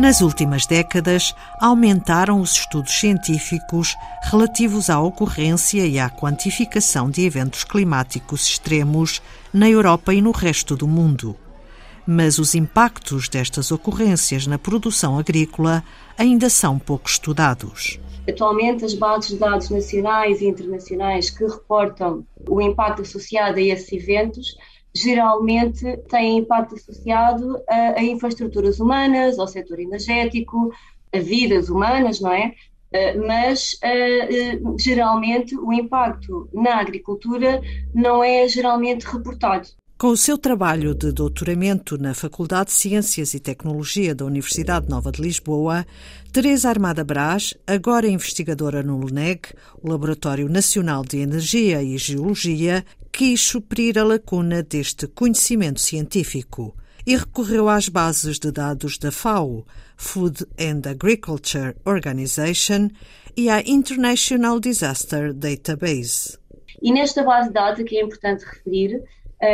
Nas últimas décadas, aumentaram os estudos científicos relativos à ocorrência e à quantificação de eventos climáticos extremos na Europa e no resto do mundo. Mas os impactos destas ocorrências na produção agrícola ainda são pouco estudados. Atualmente, as bases de dados nacionais e internacionais que reportam o impacto associado a esses eventos geralmente têm impacto associado a, a infraestruturas humanas, ao setor energético, a vidas humanas, não é? Uh, mas uh, uh, geralmente o impacto na agricultura não é geralmente reportado. Com o seu trabalho de doutoramento na Faculdade de Ciências e Tecnologia da Universidade Nova de Lisboa, Teresa Armada Brás, agora investigadora no LUNEG, o Laboratório Nacional de Energia e Geologia, quis suprir a lacuna deste conhecimento científico e recorreu às bases de dados da FAO, Food and Agriculture Organization, e à International Disaster Database. E nesta base de dados, que é importante referir,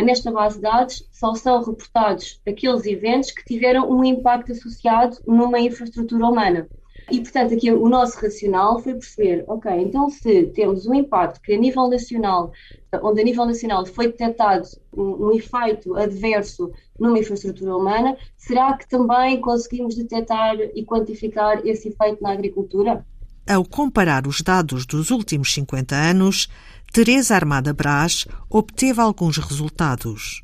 nesta base de dados só são reportados aqueles eventos que tiveram um impacto associado numa infraestrutura humana. E, portanto, aqui o nosso racional foi perceber, ok, então se temos um impacto que a nível nacional, onde a nível nacional foi detectado um, um efeito adverso numa infraestrutura humana, será que também conseguimos detectar e quantificar esse efeito na agricultura? Ao comparar os dados dos últimos 50 anos, Teresa Armada Brás obteve alguns resultados.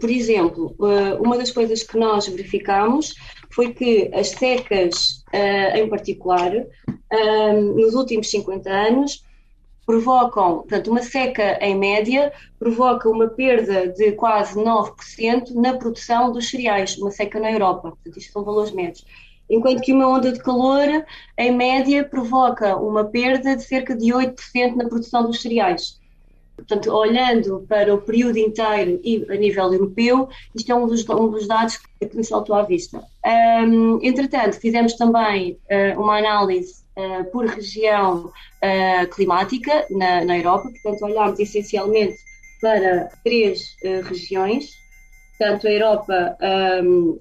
Por exemplo, eh, uma das coisas que nós verificamos foi que as secas, eh, em particular, eh, nos últimos 50 anos, provocam, portanto, uma seca em média provoca uma perda de quase 9% na produção dos cereais, uma seca na Europa. Portanto, isto são valores médios enquanto que uma onda de calor, em média, provoca uma perda de cerca de 8% na produção dos cereais. Portanto, olhando para o período inteiro e a nível europeu, isto é um dos, um dos dados que nos saltou à vista. Um, entretanto, fizemos também uh, uma análise uh, por região uh, climática na, na, Europa, portanto, olhámos essencialmente para três regiões, portanto, a Europa um,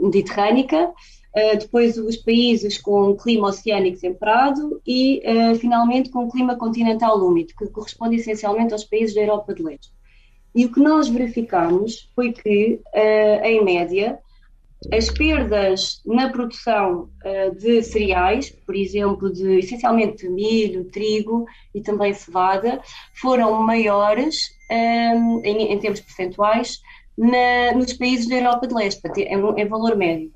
mediterrânica, Uh, depois os países com clima oceânico temperado e, uh, finalmente, com clima continental úmido, que corresponde essencialmente aos países da Europa de Leste. E o que nós verificamos foi que, uh, em média, as perdas na produção de cereais, por exemplo, de essencialmente milho, trigo e também cevada, foram maiores um, em, em, termos percentuais na, nos países da Europa de Leste, em, em valor médio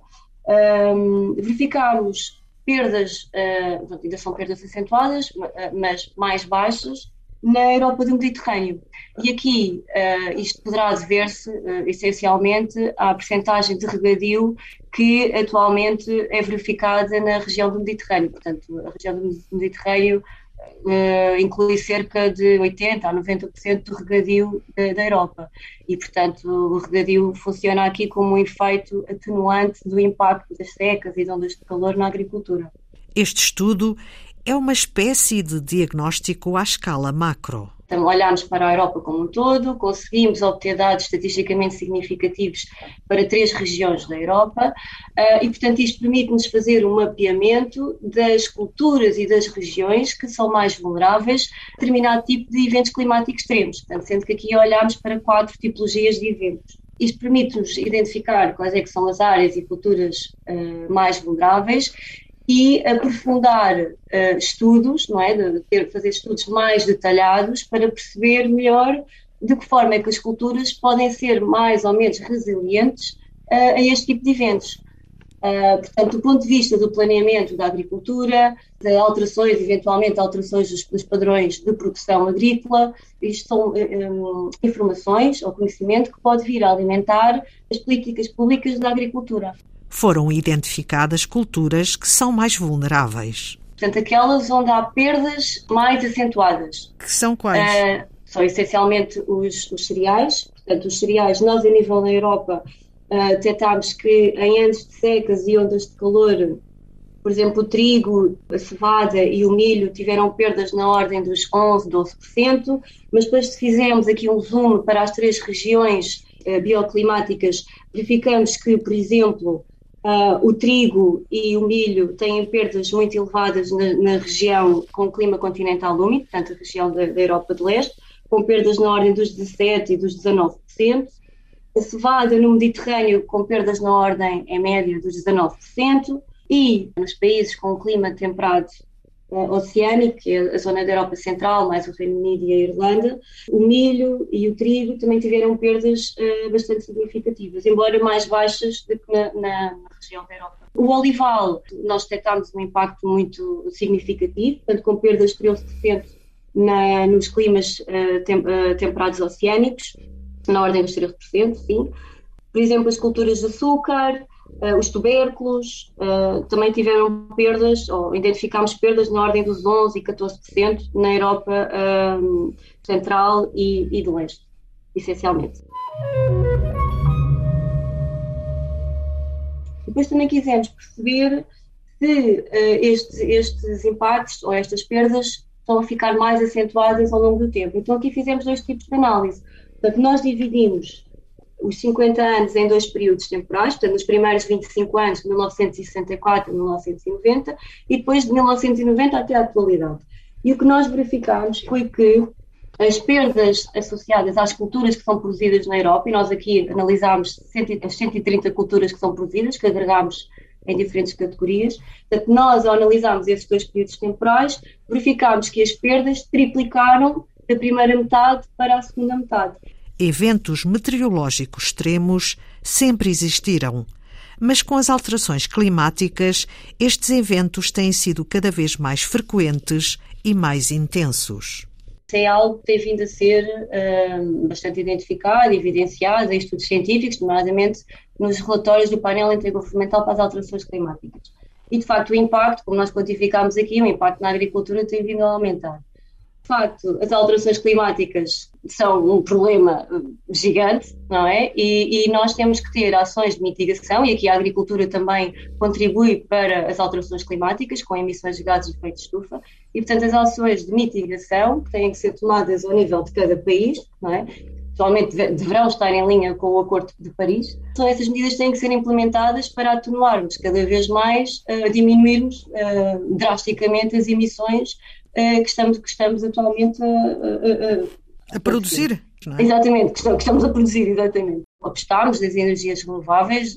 um, verificámos perdas, uh, ainda são perdas acentuadas, ah, mas mais baixas, na Europa do Mediterrâneo. E aqui uh, isto poderá dever-se uh, essencialmente à percentagem de regadio que atualmente é verificada na região do Mediterrâneo. Portanto, a região do Mediterrâneo uh, inclui cerca de 80% a 90% do regadio da, da, Europa. E, portanto, o regadio funciona aqui como um efeito atenuante do impacto das secas e de ondas de calor na agricultura. Este estudo é uma espécie de diagnóstico à escala macro. Então, olhámos para a Europa como um todo, conseguimos obter dados estatisticamente significativos para três regiões da Europa uh, e, portanto, isto permite-nos fazer um mapeamento das culturas e das regiões que são mais vulneráveis a determinado tipo de eventos climáticos extremos, portanto, sendo que aqui olhámos para quatro tipologias de eventos. Isto permite-nos identificar quais é são as áreas e culturas uh, mais vulneráveis e aprofundar uh, estudos, não é? De ter, fazer estudos mais detalhados para perceber melhor de que forma é que as culturas podem ser mais ou menos resilientes uh, a este tipo de eventos. Uh, portanto, do ponto de vista do planeamento da agricultura, de alterações, eventualmente alterações dos, dos padrões de produção agrícola, isto são um, informações ou conhecimento que pode vir a alimentar as políticas públicas da agricultura foram identificadas culturas que são mais vulneráveis. Portanto, aquelas onde há perdas mais acentuadas. Que são quais? Uh, são essencialmente os, os, cereais. Portanto, os cereais, nós a nível da Europa uh, detectámos que em anos de secas e ondas de calor, por exemplo, o trigo, a cevada e o milho tiveram perdas na ordem dos 11%, 12%, mas depois se fizermos aqui um zoom para as três regiões uh, bioclimáticas, verificamos que, por exemplo, Uh, o trigo e o milho têm perdas muito elevadas na, na região com clima continental úmido, portanto, a região da, da, Europa de Leste, com perdas na ordem dos 17% e dos 19%. A cevada no Mediterrâneo com perdas na ordem, em média, dos 19%. E nos países com clima temperado oceânico, que é a zona da Europa Central, mais o Reino Unido e a Irlanda, o milho e o trigo também tiveram perdas uh, bastante significativas, embora mais baixas do que na, na, na região da Europa. O olival, nós detectámos um impacto muito significativo, tanto com perdas de 13% na, nos climas uh, tem, uh, temperados oceânicos, na ordem dos 13%, sim. Por exemplo, as culturas de açúcar, os tubérculos uh, também tiveram perdas, ou identificámos perdas na ordem dos 11% e 14% na Europa uh, Central e, e do Leste, essencialmente. Depois também quisemos perceber se estes, estes impactos ou estas perdas estão a ficar mais acentuadas ao longo do tempo. Então aqui fizemos dois tipos de análise. Portanto, nós dividimos os 50 anos em dois períodos temporais, portanto, nos primeiros 25 anos, de 1964 a 1990, e depois de 1990 até a atualidade. E o que nós verificámos foi que as perdas associadas às culturas que são produzidas na Europa, e nós aqui analisámos as 130 culturas que são produzidas, que agregámos em diferentes categorias. Portanto, nós, ao analisarmos esses dois períodos temporais, verificámos que as perdas triplicaram da primeira metade para a segunda metade. Eventos meteorológicos extremos sempre existiram, mas com as alterações climáticas, estes eventos têm sido cada vez mais frequentes e mais intensos. É algo que tem vindo a ser uh, bastante identificado, evidenciado em estudos científicos, nomeadamente nos relatórios do painel intergovernamental para as alterações climáticas. E, de facto, o impacto, como nós quantificámos aqui, o impacto na agricultura tem vindo a aumentar facto, as alterações climáticas são um problema eh, gigante, não é? E, e, nós temos que ter ações de mitigação, e aqui a agricultura também contribui para as alterações climáticas, com emissões de gases de efeito de estufa, e portanto as ações de mitigação têm que ser tomadas ao nível de cada país, não é? Atualmente deverão estar em linha com o Acordo de Paris. Então, essas medidas têm que ser implementadas para atenuarmos cada vez mais, uh, diminuirmos uh, drasticamente as emissões que, estamos, que estamos atualmente a, a, a, a produzir. É? Exatamente, que estamos a produzir, exatamente. Apostamos nas energias renováveis,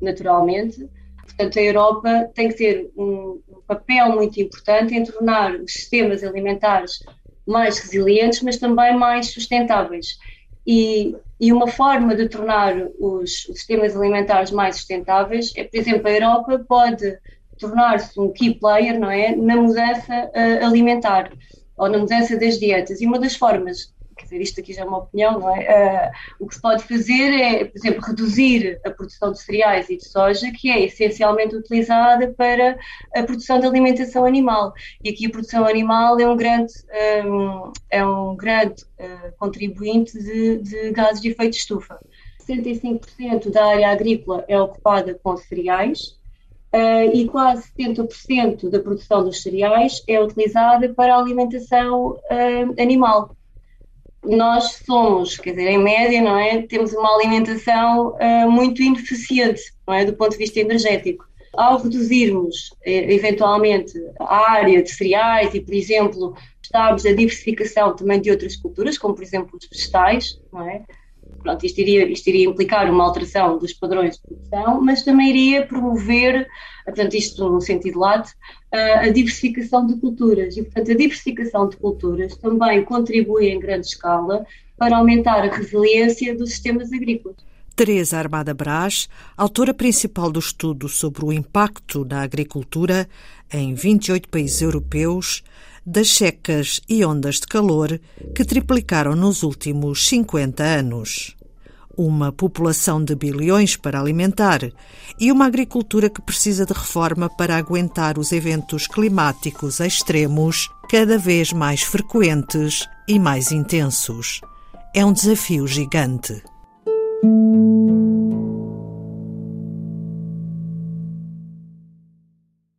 naturalmente. Portanto, a Europa tem que ter um, papel muito importante em tornar os sistemas alimentares mais resilientes, mas também mais sustentáveis. E, e uma forma de tornar os, os, sistemas alimentares mais sustentáveis é, por exemplo, a Europa pode tornar-se um key player, não é, na mudança uh, alimentar ou na mudança das dietas. E uma das formas quer dizer, isto aqui já é uma opinião, não é? Uh, o que se pode fazer é, por exemplo, reduzir a produção de cereais e de soja, que é essencialmente utilizada para a produção de alimentação animal. E aqui a produção animal é um grande, um, é um grande uh, contribuinte de, de gases de efeito de estufa. 65% da área agrícola é ocupada com cereais, Uh, e quase 70% da produção dos cereais é utilizada para a alimentação uh, animal nós somos, quer dizer, em média, não é? Temos uma alimentação uh, muito ineficiente, não é? Do ponto de vista energético. Ao reduzirmos, eventualmente, a área de cereais e, por exemplo, estarmos a diversificação também de outras culturas, como, por exemplo, os vegetais, não é? Pronto, isto iria, isto iria implicar uma alteração dos padrões de produção, mas também iria promover, portanto, isto no sentido lato, a diversificação de culturas. E, portanto, a diversificação de culturas também contribui em grande escala para aumentar a resiliência dos sistemas agrícolas. Teresa Armada Brás, autora principal do estudo sobre o impacto na agricultura em 28 países europeus, das secas e ondas de calor que triplicaram nos últimos 50 anos. Uma população de bilhões para alimentar e uma agricultura que precisa de reforma para aguentar os eventos climáticos extremos cada vez mais frequentes e mais intensos. É um desafio gigante.